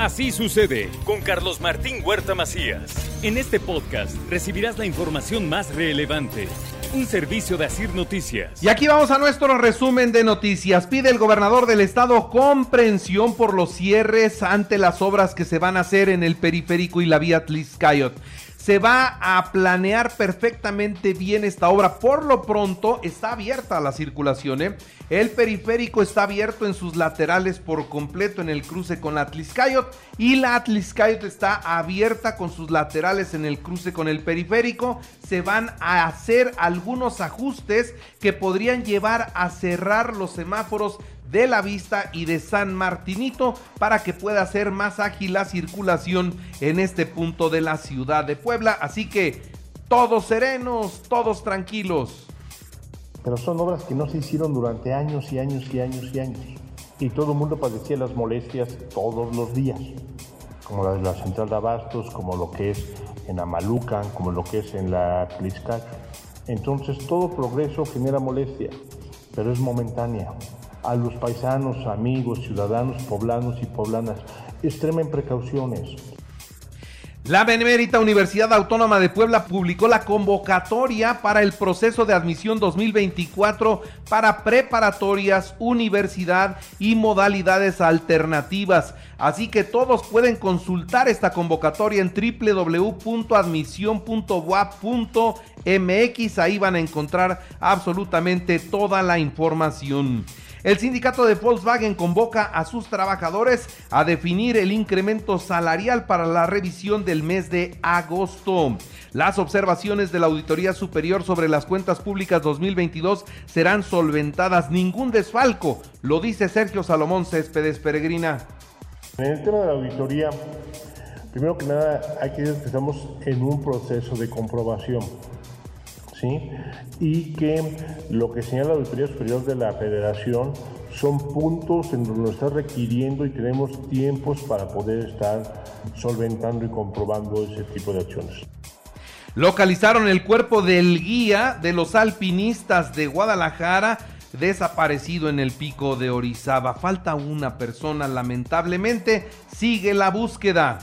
Así sucede con Carlos Martín Huerta Macías. En este podcast recibirás la información más relevante. Un servicio de Asir Noticias. Y aquí vamos a nuestro resumen de noticias. Pide el gobernador del estado comprensión por los cierres ante las obras que se van a hacer en el periférico y la vía Tliscayot se va a planear perfectamente bien esta obra. Por lo pronto está abierta la circulación. ¿eh? El periférico está abierto en sus laterales por completo en el cruce con la Atliscayot y la Atliscayot está abierta con sus laterales en el cruce con el periférico. Se van a hacer algunos ajustes que podrían llevar a cerrar los semáforos de la Vista y de San Martinito para que pueda ser más ágil la circulación en este punto de la ciudad de Puebla. Así que todos serenos, todos tranquilos. Pero son obras que no se hicieron durante años y años y años y años. Y todo el mundo padecía las molestias todos los días, como la de la central de abastos, como lo que es en Amalucan, como lo que es en la Tliscac. Entonces todo progreso genera molestia, pero es momentánea a los paisanos, amigos, ciudadanos, poblanos y poblanas, extremen precauciones. La Benemérita Universidad Autónoma de Puebla publicó la convocatoria para el proceso de admisión 2024 para preparatorias, universidad y modalidades alternativas. Así que todos pueden consultar esta convocatoria en www.admisión.boa.mx. Ahí van a encontrar absolutamente toda la información. El sindicato de Volkswagen convoca a sus trabajadores a definir el incremento salarial para la revisión del mes de agosto. Las observaciones de la Auditoría Superior sobre las cuentas públicas 2022 serán solventadas. Ningún desfalco, lo dice Sergio Salomón Céspedes Peregrina. En el tema de la auditoría, primero que nada que estamos en un proceso de comprobación y que lo que señala la Auditoría Superior de la Federación son puntos en donde nos está requiriendo y tenemos tiempos para poder estar solventando y comprobando ese tipo de acciones. Localizaron el cuerpo del guía de los alpinistas de Guadalajara desaparecido en el pico de Orizaba. Falta una persona, lamentablemente. Sigue la búsqueda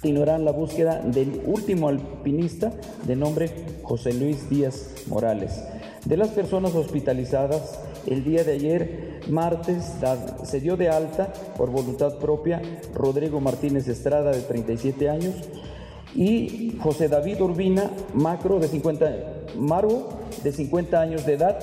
continuarán la búsqueda del último alpinista de nombre José Luis Díaz Morales. De las personas hospitalizadas, el día de ayer, martes, se dio de alta por voluntad propia Rodrigo Martínez Estrada, de 37 años, y José David Urbina Macro, de 50, Margo, de 50 años de edad,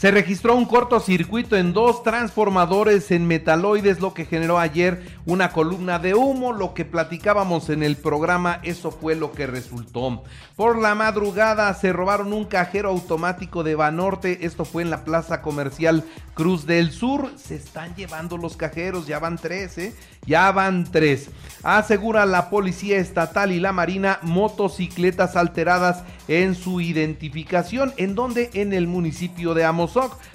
se registró un cortocircuito en dos transformadores en metaloides, lo que generó ayer una columna de humo, lo que platicábamos en el programa, eso fue lo que resultó. Por la madrugada se robaron un cajero automático de Banorte, esto fue en la plaza comercial Cruz del Sur, se están llevando los cajeros, ya van tres, ¿eh? Ya van tres. Asegura la policía estatal y la marina motocicletas alteradas en su identificación, en donde en el municipio de Amos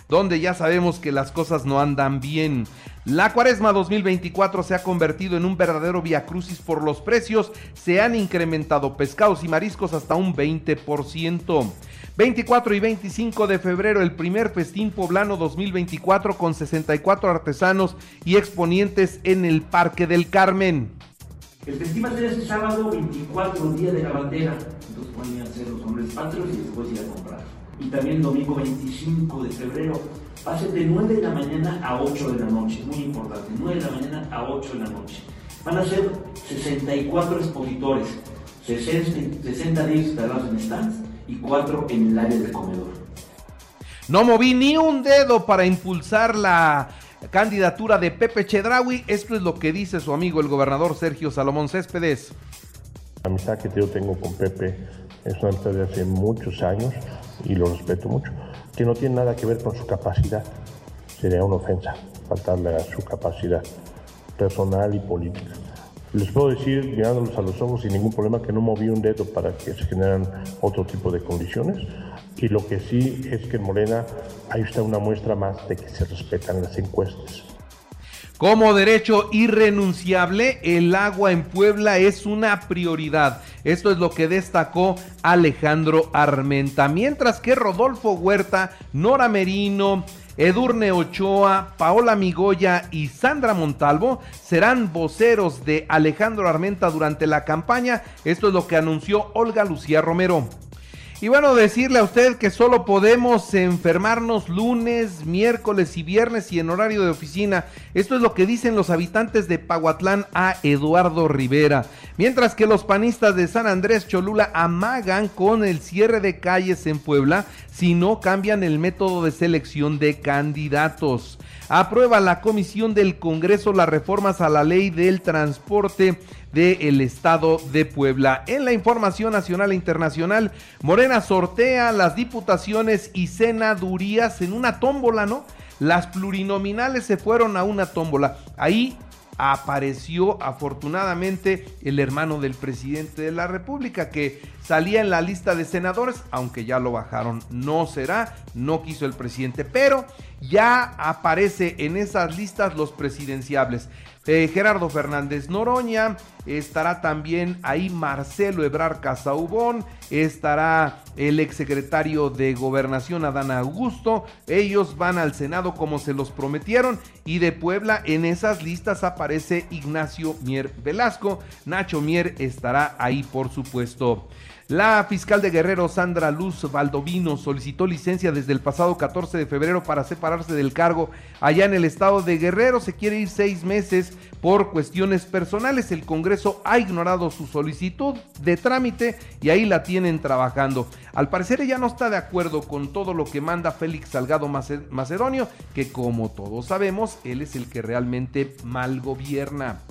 donde ya sabemos que las cosas no andan bien. La cuaresma 2024 se ha convertido en un verdadero viacrucis por los precios. Se han incrementado pescados y mariscos hasta un 20%. 24 y 25 de febrero, el primer festín poblano 2024 con 64 artesanos y exponientes en el Parque del Carmen. El festival será este sábado 24, día de la bandera. Entonces pueden a ser los hombres patrios y después ir a comprar y también domingo 25 de febrero. Va a ser de 9 de la mañana a 8 de la noche, muy importante, 9 de la mañana a 8 de la noche. Van a ser 64 expositores, 60, 60 días instalados en stands y 4 en el área del comedor. No moví ni un dedo para impulsar la candidatura de Pepe Chedraui. Esto es lo que dice su amigo el gobernador Sergio Salomón Céspedes. La amistad que yo tengo con Pepe es una amistad de hace muchos años y lo respeto mucho, que no tiene nada que ver con su capacidad. Sería una ofensa. faltarle a su capacidad personal y política. Les puedo decir, mirándolos a los ojos sin ningún problema, que no moví un dedo para que se generan otro tipo de condiciones. Y lo que sí es que en Morena ahí está una muestra más de que se respetan las encuestas. Como derecho irrenunciable, el agua en Puebla es una prioridad. Esto es lo que destacó Alejandro Armenta. Mientras que Rodolfo Huerta, Nora Merino, Edurne Ochoa, Paola Migoya y Sandra Montalvo serán voceros de Alejandro Armenta durante la campaña. Esto es lo que anunció Olga Lucía Romero. Y bueno, decirle a usted que solo podemos enfermarnos lunes, miércoles y viernes y en horario de oficina. Esto es lo que dicen los habitantes de Pahuatlán a Eduardo Rivera. Mientras que los panistas de San Andrés Cholula amagan con el cierre de calles en Puebla si no cambian el método de selección de candidatos. Aprueba la Comisión del Congreso las reformas a la ley del transporte del estado de Puebla. En la información nacional e internacional, Morena sortea las diputaciones y senadurías en una tómbola, ¿no? Las plurinominales se fueron a una tómbola. Ahí apareció afortunadamente el hermano del presidente de la República que salía en la lista de senadores, aunque ya lo bajaron. No será, no quiso el presidente, pero ya aparece en esas listas los presidenciables. Eh, Gerardo Fernández Noroña, estará también ahí Marcelo Ebrar Casaubón, estará el exsecretario de Gobernación Adán Augusto, ellos van al Senado como se los prometieron y de Puebla en esas listas aparece Ignacio Mier Velasco, Nacho Mier estará ahí por supuesto. La fiscal de Guerrero, Sandra Luz Valdovino, solicitó licencia desde el pasado 14 de febrero para separarse del cargo allá en el estado de Guerrero. Se quiere ir seis meses por cuestiones personales. El Congreso ha ignorado su solicitud de trámite y ahí la tienen trabajando. Al parecer ella no está de acuerdo con todo lo que manda Félix Salgado Macedonio, que como todos sabemos, él es el que realmente mal gobierna.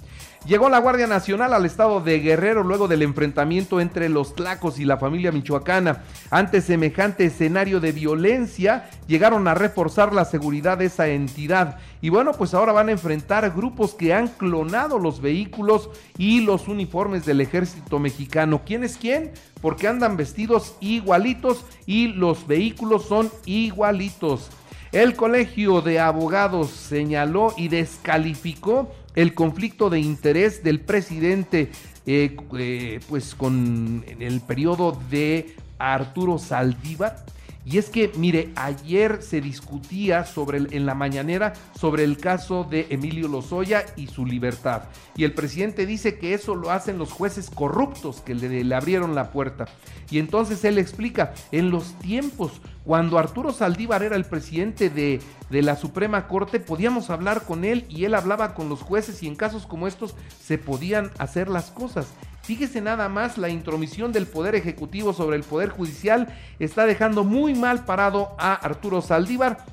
Llegó la Guardia Nacional al estado de Guerrero luego del enfrentamiento entre los tlacos y la familia michoacana. Ante semejante escenario de violencia, llegaron a reforzar la seguridad de esa entidad. Y bueno, pues ahora van a enfrentar grupos que han clonado los vehículos y los uniformes del ejército mexicano. ¿Quién es quién? Porque andan vestidos igualitos y los vehículos son igualitos. El Colegio de Abogados señaló y descalificó el conflicto de interés del presidente eh, eh, pues con el periodo de Arturo Saldívar y es que, mire, ayer se discutía sobre en la mañanera sobre el caso de Emilio Lozoya y su libertad. Y el presidente dice que eso lo hacen los jueces corruptos que le, abrieron la puerta. Y entonces él explica, en los tiempos, cuando Arturo Saldívar era el presidente de, de la Suprema Corte, podíamos hablar con él y él hablaba con los jueces y en casos como estos se podían hacer las cosas. Fíjese nada más, la intromisión del Poder Ejecutivo sobre el Poder Judicial está dejando muy mal parado a Arturo Saldívar.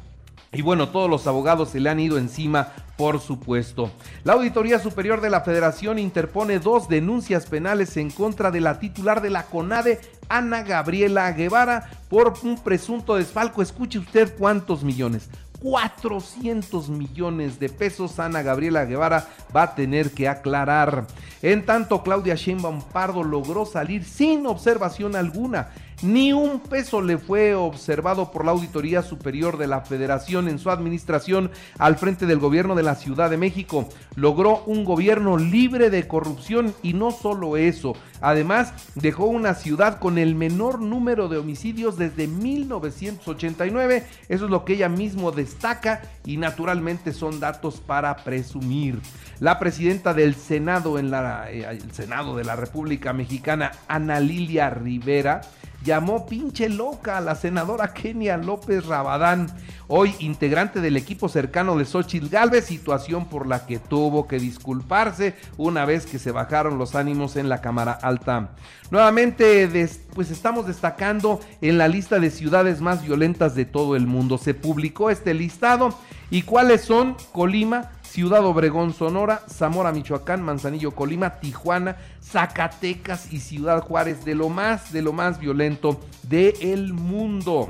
Y bueno, todos los abogados se le han ido encima, por supuesto. La Auditoría Superior de la Federación interpone dos denuncias penales en contra de la titular de la CONADE, Ana Gabriela Guevara, por un presunto desfalco. Escuche usted cuántos millones. 400 millones de pesos. Ana Gabriela Guevara va a tener que aclarar. En tanto, Claudia Sheinbaum Pardo logró salir sin observación alguna ni un peso le fue observado por la Auditoría Superior de la Federación en su administración al frente del gobierno de la Ciudad de México. Logró un gobierno libre de corrupción y no solo eso, además dejó una ciudad con el menor número de homicidios desde 1989. Eso es lo que ella mismo destaca y naturalmente son datos para presumir. La presidenta del Senado en la, eh, el Senado de la República Mexicana, Ana Lilia Rivera, llamó pinche loca a la senadora Kenia López Rabadán, hoy integrante del equipo cercano de Xochitl Galvez, situación por la que tuvo que disculparse una vez que se bajaron los ánimos en la Cámara Alta. Nuevamente, pues estamos destacando en la lista de ciudades más violentas de todo el mundo. Se publicó este listado y cuáles son Colima, Ciudad Obregón, Sonora, Zamora, Michoacán, Manzanillo, Colima, Tijuana, Zacatecas y Ciudad Juárez, de lo más, de lo más violento del mundo.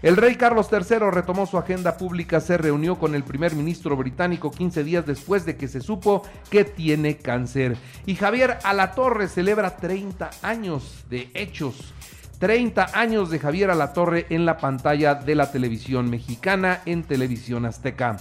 El rey Carlos III retomó su agenda pública, se reunió con el primer ministro británico 15 días después de que se supo que tiene cáncer. Y Javier Alatorre celebra 30 años de hechos 30 años de Javier Alatorre en la pantalla de la televisión mexicana en Televisión Azteca.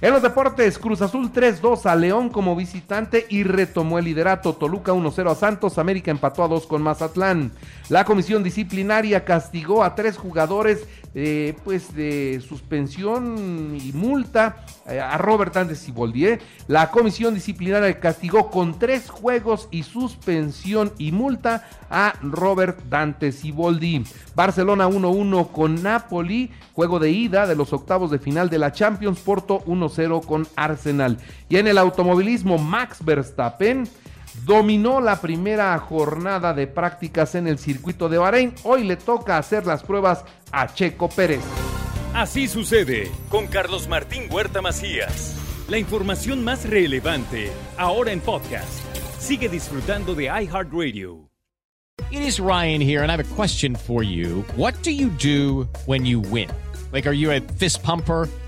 En los deportes, Cruz Azul 3-2 a León como visitante y retomó el liderato. Toluca 1-0 a Santos, América empató a 2 con Mazatlán. La comisión disciplinaria castigó a tres jugadores eh, pues de suspensión y multa a Robert Andes y Boldier. La comisión disciplinaria castigó con tres juegos y suspensión y multa a Robert Dante Siboldi. Barcelona 1-1 con Napoli, juego de ida de los octavos de final de la Champions, Porto 1-0 con Arsenal. Y en el automovilismo, Max Verstappen dominó la primera jornada de prácticas en el circuito de Bahrein. Hoy le toca hacer las pruebas a Checo Pérez. Así sucede con Carlos Martín Huerta Macías. La información más relevante ahora en podcast. Sigue disfrutando de iHeartRadio. It is Ryan here and I have a question for you. What do you do when you win? Like are you a fist pumper?